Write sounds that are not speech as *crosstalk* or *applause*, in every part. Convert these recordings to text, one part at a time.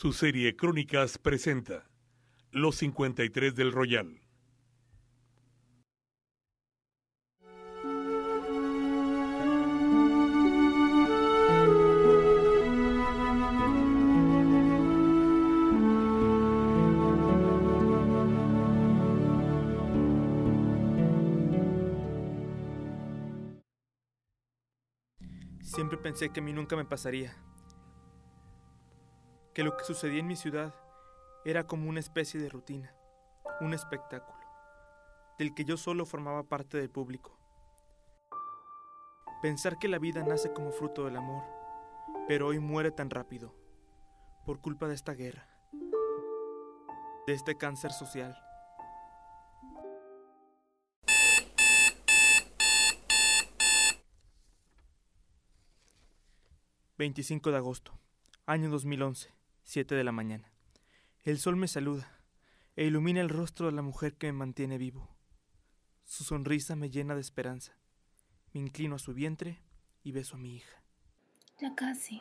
Su serie Crónicas presenta Los 53 del Royal. Siempre pensé que a mí nunca me pasaría. Que lo que sucedía en mi ciudad era como una especie de rutina, un espectáculo, del que yo solo formaba parte del público. Pensar que la vida nace como fruto del amor, pero hoy muere tan rápido, por culpa de esta guerra, de este cáncer social. ...25 de agosto... ...año 2011... ...7 de la mañana... ...el sol me saluda... ...e ilumina el rostro de la mujer que me mantiene vivo... ...su sonrisa me llena de esperanza... ...me inclino a su vientre... ...y beso a mi hija... Ya casi.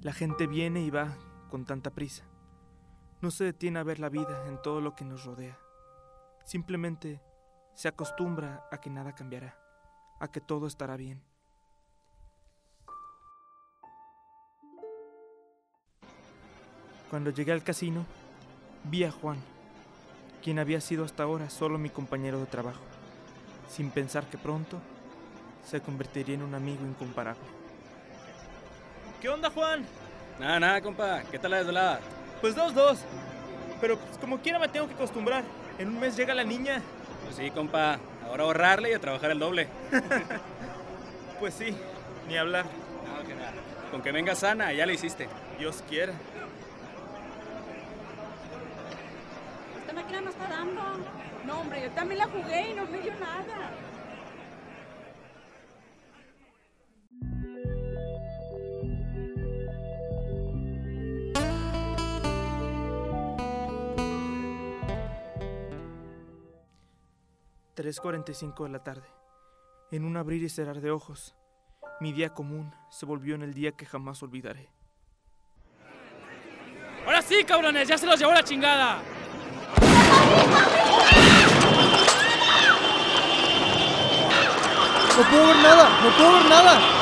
La gente viene y va con tanta prisa. No se detiene a ver la vida en todo lo que nos rodea. Simplemente se acostumbra a que nada cambiará, a que todo estará bien. Cuando llegué al casino, vi a Juan, quien había sido hasta ahora solo mi compañero de trabajo, sin pensar que pronto se convertiría en un amigo incomparable. ¿Qué onda, Juan? Nada, nada, compa. ¿Qué tal la desvelada? Pues dos, dos. Pero pues, como quiera me tengo que acostumbrar. En un mes llega la niña. Pues sí, compa. Ahora ahorrarle y a trabajar el doble. *laughs* Pues sí, ni hablar. No, que nada. Con que venga sana, ya le hiciste. Dios quiera. Esta máquina no está dando. No, hombre, yo también la jugué y no me dio nada. — 3.45 de la tarde. En un abrir y cerrar de ojos, mi día común se volvió en el día que jamás olvidaré. Ahora sí, cabrones, ya se los llevó la chingada. No puedo ver nada, no puedo ver nada.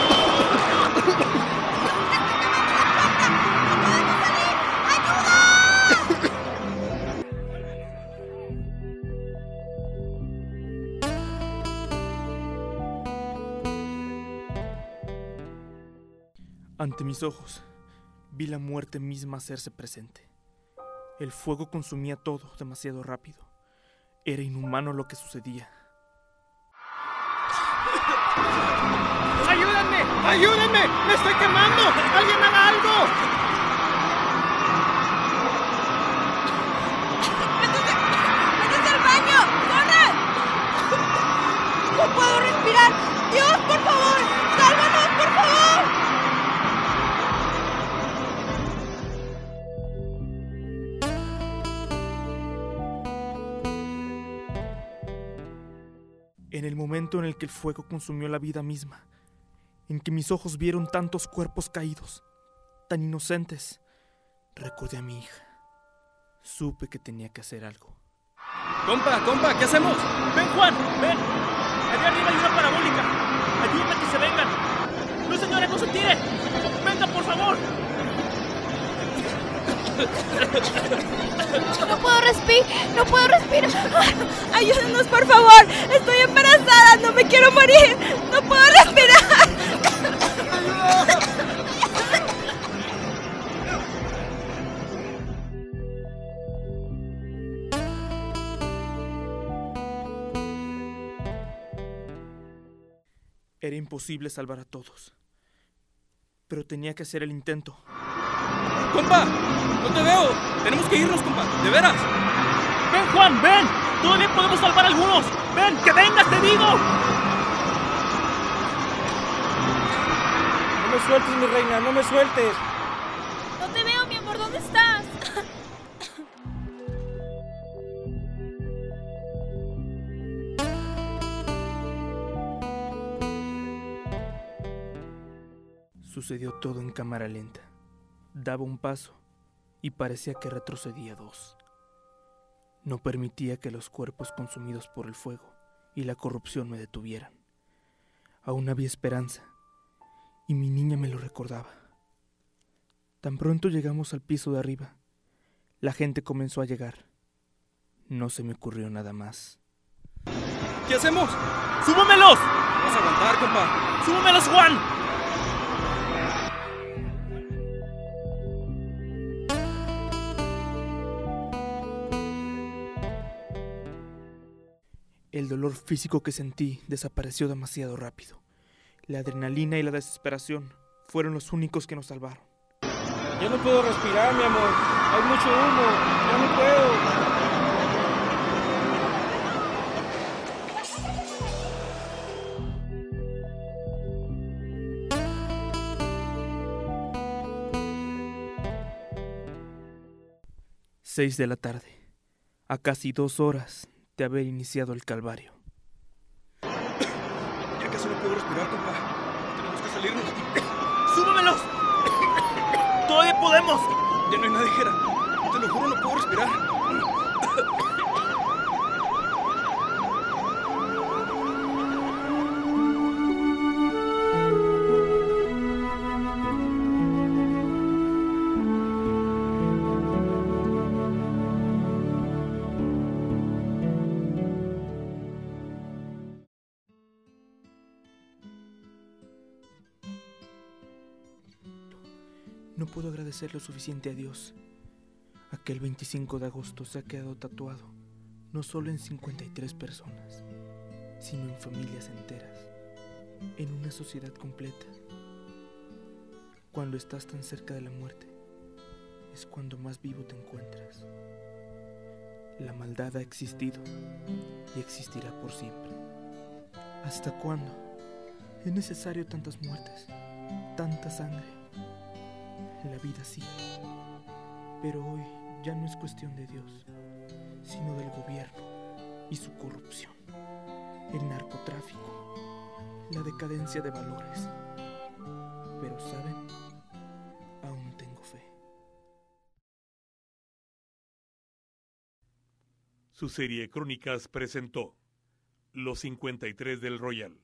Ante mis ojos, vi la muerte misma hacerse presente. El fuego consumía todo demasiado rápido. Era inhumano lo que sucedía. ¡Ayúdenme! ¡Ayúdenme! ¡Me estoy quemando! ¡Alguien haga algo! En el momento en el que el fuego consumió la vida misma, en que mis ojos vieron tantos cuerpos caídos, tan inocentes, recordé a mi hija. Supe que tenía que hacer algo. Compa, compa, ¿qué hacemos? ¡Ven, Juan! ¡Ven! Allá arriba hay una parabólica. Ayúdenme a que se vengan. ¡No, señora, no se tire! ¡Venga, por favor! No puedo respirar, no puedo respirar. *laughs* ¡Ayúdenos, por favor! ¡Estoy embarazada! ¡No me quiero morir! ¡No puedo respirar! Era imposible salvar a todos. Pero tenía que hacer el intento. ¡Compa! ¡No te veo! ¡Tenemos que irnos, compa! ¡De veras! ¡Ven, Juan! ¡Ven! ¡Todavía podemos salvar a algunos! ¡Ven! ¡Que vengas, te digo! No me sueltes, mi reina, no me sueltes. No te veo, mi amor, ¿dónde estás? Sucedió todo en cámara lenta. Daba un paso y parecía que retrocedía dos. No permitía que los cuerpos consumidos por el fuego y la corrupción me detuvieran. Aún había esperanza y mi niña me lo recordaba. Tan pronto llegamos al piso de arriba, la gente comenzó a llegar. No se me ocurrió nada más. ¿Qué hacemos? ¡Súbamelos! Vas a aguantar, compa. ¡Súbamelos, Juan! El dolor físico que sentí desapareció demasiado rápido. La adrenalina y la desesperación fueron los únicos que nos salvaron. Ya no puedo respirar, mi amor. Hay mucho humo. Ya no puedo. Seis de la tarde, a casi dos horas de haber iniciado el calvario. Ya casi no puedo respirar, compa. Tenemos que salirnos. *coughs* ¡Súbamelos! *coughs* ¡Todavía podemos! Ya no hay nadie, Jera. Te lo juro, no puedo respirar. *coughs* No puedo agradecer lo suficiente a Dios. Aquel 25 de agosto se ha quedado tatuado no solo en 53 personas, sino en familias enteras, en una sociedad completa. Cuando estás tan cerca de la muerte, es cuando más vivo te encuentras. La maldad ha existido y existirá por siempre. ¿Hasta cuándo? Es necesario tantas muertes, tanta sangre. La vida sigue. Pero hoy ya no es cuestión de Dios, sino del gobierno y su corrupción, el narcotráfico, la decadencia de valores. Pero saben, aún tengo fe. Su serie Crónicas presentó Los 53 del Royal.